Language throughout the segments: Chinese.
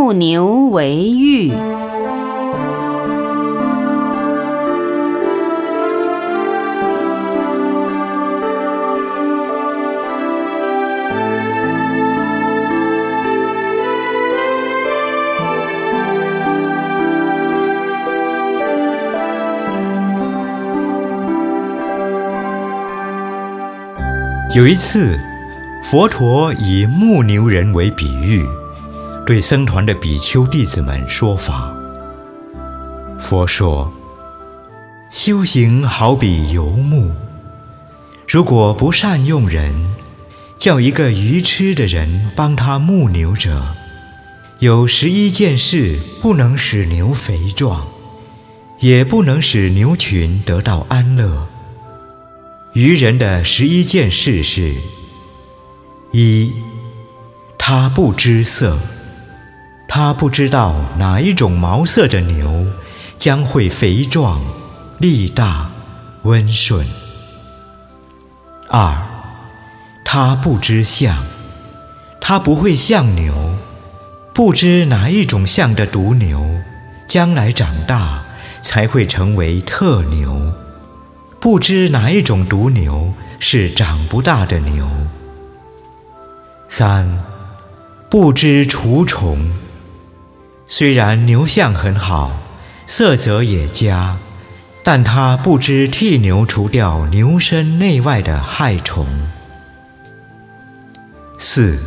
木牛为喻。有一次，佛陀以牧牛人为比喻，对僧团的比丘弟子们说法。佛说：“修行好比游牧，如果不善用人，叫一个愚痴的人帮他牧牛者，有十一件事不能使牛肥壮，也不能使牛群得到安乐。”愚人的十一件事是：一，他不知色，他不知道哪一种毛色的牛将会肥壮、力大、温顺；二，他不知相，他不会相牛，不知哪一种相的独牛将来长大才会成为特牛。不知哪一种毒牛是长不大的牛。三，不知除虫。虽然牛相很好，色泽也佳，但他不知替牛除掉牛身内外的害虫。四，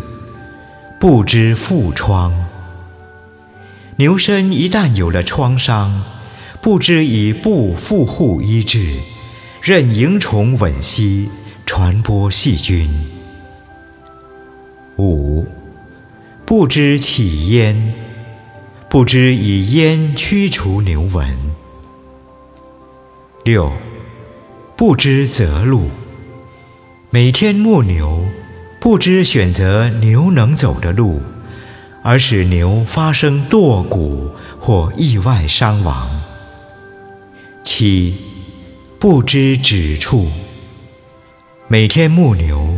不知复疮。牛身一旦有了创伤，不知以布复护医治。任蝇虫吻吸，传播细菌。五，不知起烟，不知以烟驱除牛蚊。六，不知择路，每天牧牛，不知选择牛能走的路，而使牛发生堕骨或意外伤亡。七。不知止处，每天牧牛，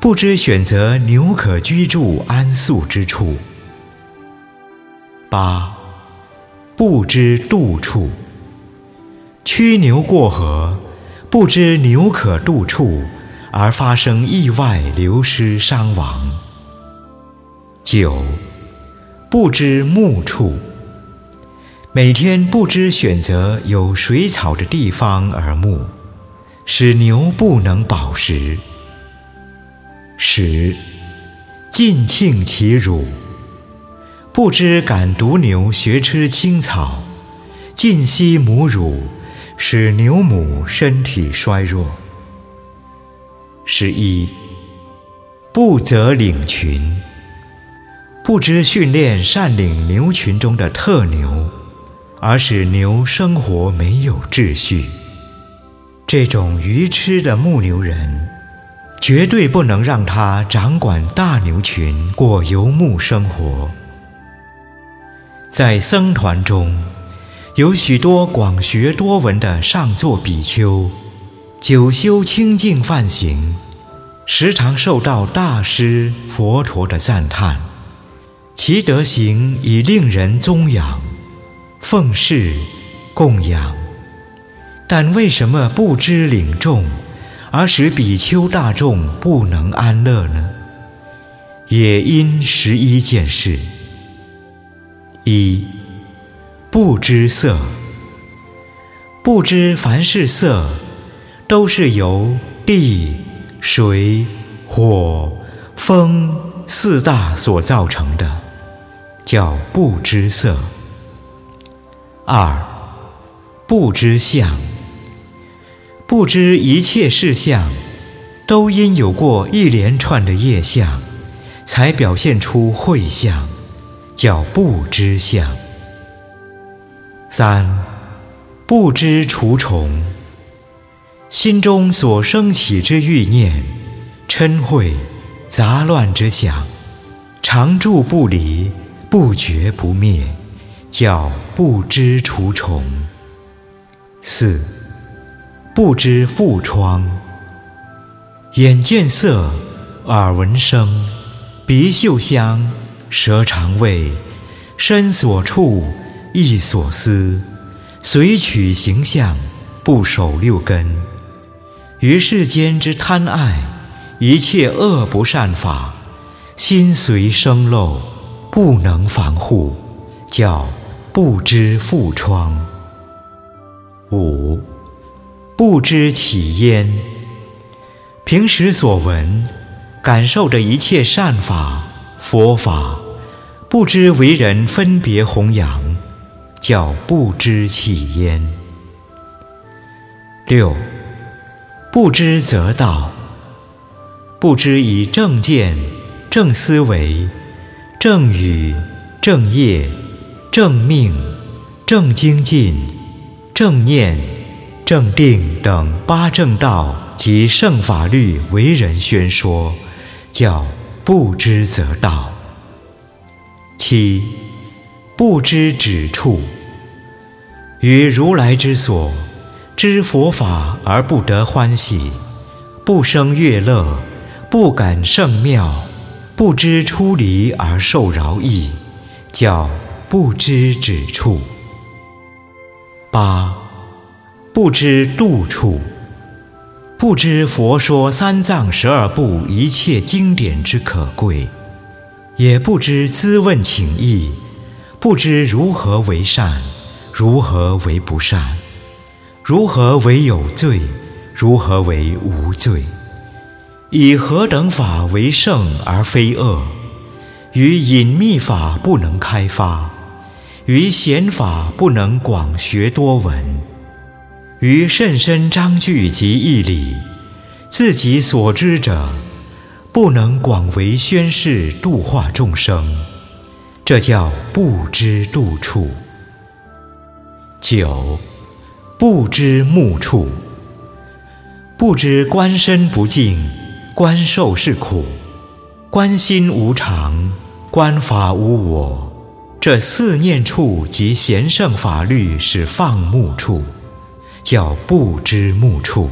不知选择牛可居住安宿之处。八，不知渡处，驱牛过河，不知牛可渡处，而发生意外流失伤亡。九，不知牧处。每天不知选择有水草的地方而牧，使牛不能饱食。十，尽庆其乳，不知赶犊牛学吃青草，尽吸母乳，使牛母身体衰弱。十一，不择领群，不知训练善领牛群中的特牛。而使牛生活没有秩序，这种愚痴的牧牛人，绝对不能让他掌管大牛群过游牧生活。在僧团中，有许多广学多闻的上座比丘，久修清净梵行，时常受到大师佛陀的赞叹，其德行已令人宗仰。奉事供养，但为什么不知领众，而使比丘大众不能安乐呢？也因十一件事：一、不知色，不知凡是色，都是由地、水、火、风四大所造成的，叫不知色。二，不知相，不知一切事相，都因有过一连串的业相，才表现出慧相，叫不知相。三，不知除虫，心中所生起之欲念、嗔恚、杂乱之想，常住不离，不觉不灭。叫不知除虫。四，不知复疮。眼见色，耳闻声，鼻嗅香，舌常味，身所处，意所思，随取形象，不守六根。于世间之贪爱，一切恶不善法，心随生漏，不能防护，叫不知覆疮。五，不知起焉。平时所闻、感受着一切善法、佛法，不知为人分别弘扬，叫不知起焉。六。不知则道，不知以正见、正思维、正语、正业、正命、正精进、正念、正定等八正道及圣法律为人宣说，叫不知则道。七不知止处，于如来之所。知佛法而不得欢喜，不生悦乐，不感圣妙，不知出离而受饶益，叫不知止处。八不知度处，不知佛说三藏十二部一切经典之可贵，也不知咨问请意，不知如何为善，如何为不善。如何为有罪？如何为无罪？以何等法为圣而非恶？于隐秘法不能开发，于显法不能广学多闻，于甚深章句及义理，自己所知者，不能广为宣示度化众生，这叫不知度处。九。不知目处，不知观身不净，观受是苦，观心无常，观法无我。这四念处及贤圣法律是放目处，叫不知目处。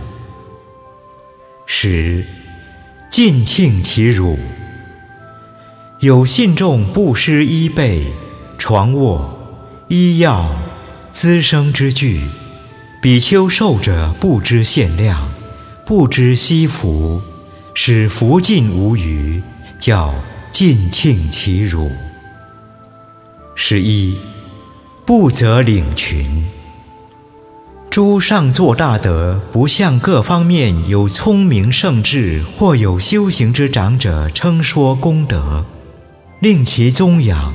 十尽庆其辱，有信众不施衣被、床卧、医药、滋生之具。比丘受者不知限量，不知惜福，使福尽无余，叫尽庆其辱。十一，不择领群。诸上作大德，不向各方面有聪明圣智或有修行之长者称说功德，令其宗养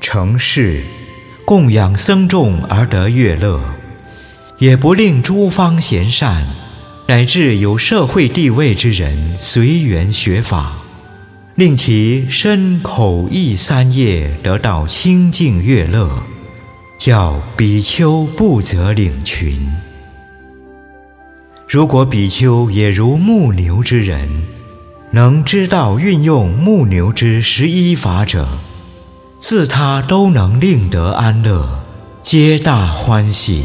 成事，供养僧众而得乐乐。也不令诸方贤善，乃至有社会地位之人随缘学法，令其身口意三业得到清净悦乐，叫比丘不择领群。如果比丘也如牧牛之人，能知道运用牧牛之十一法者，自他都能令得安乐，皆大欢喜。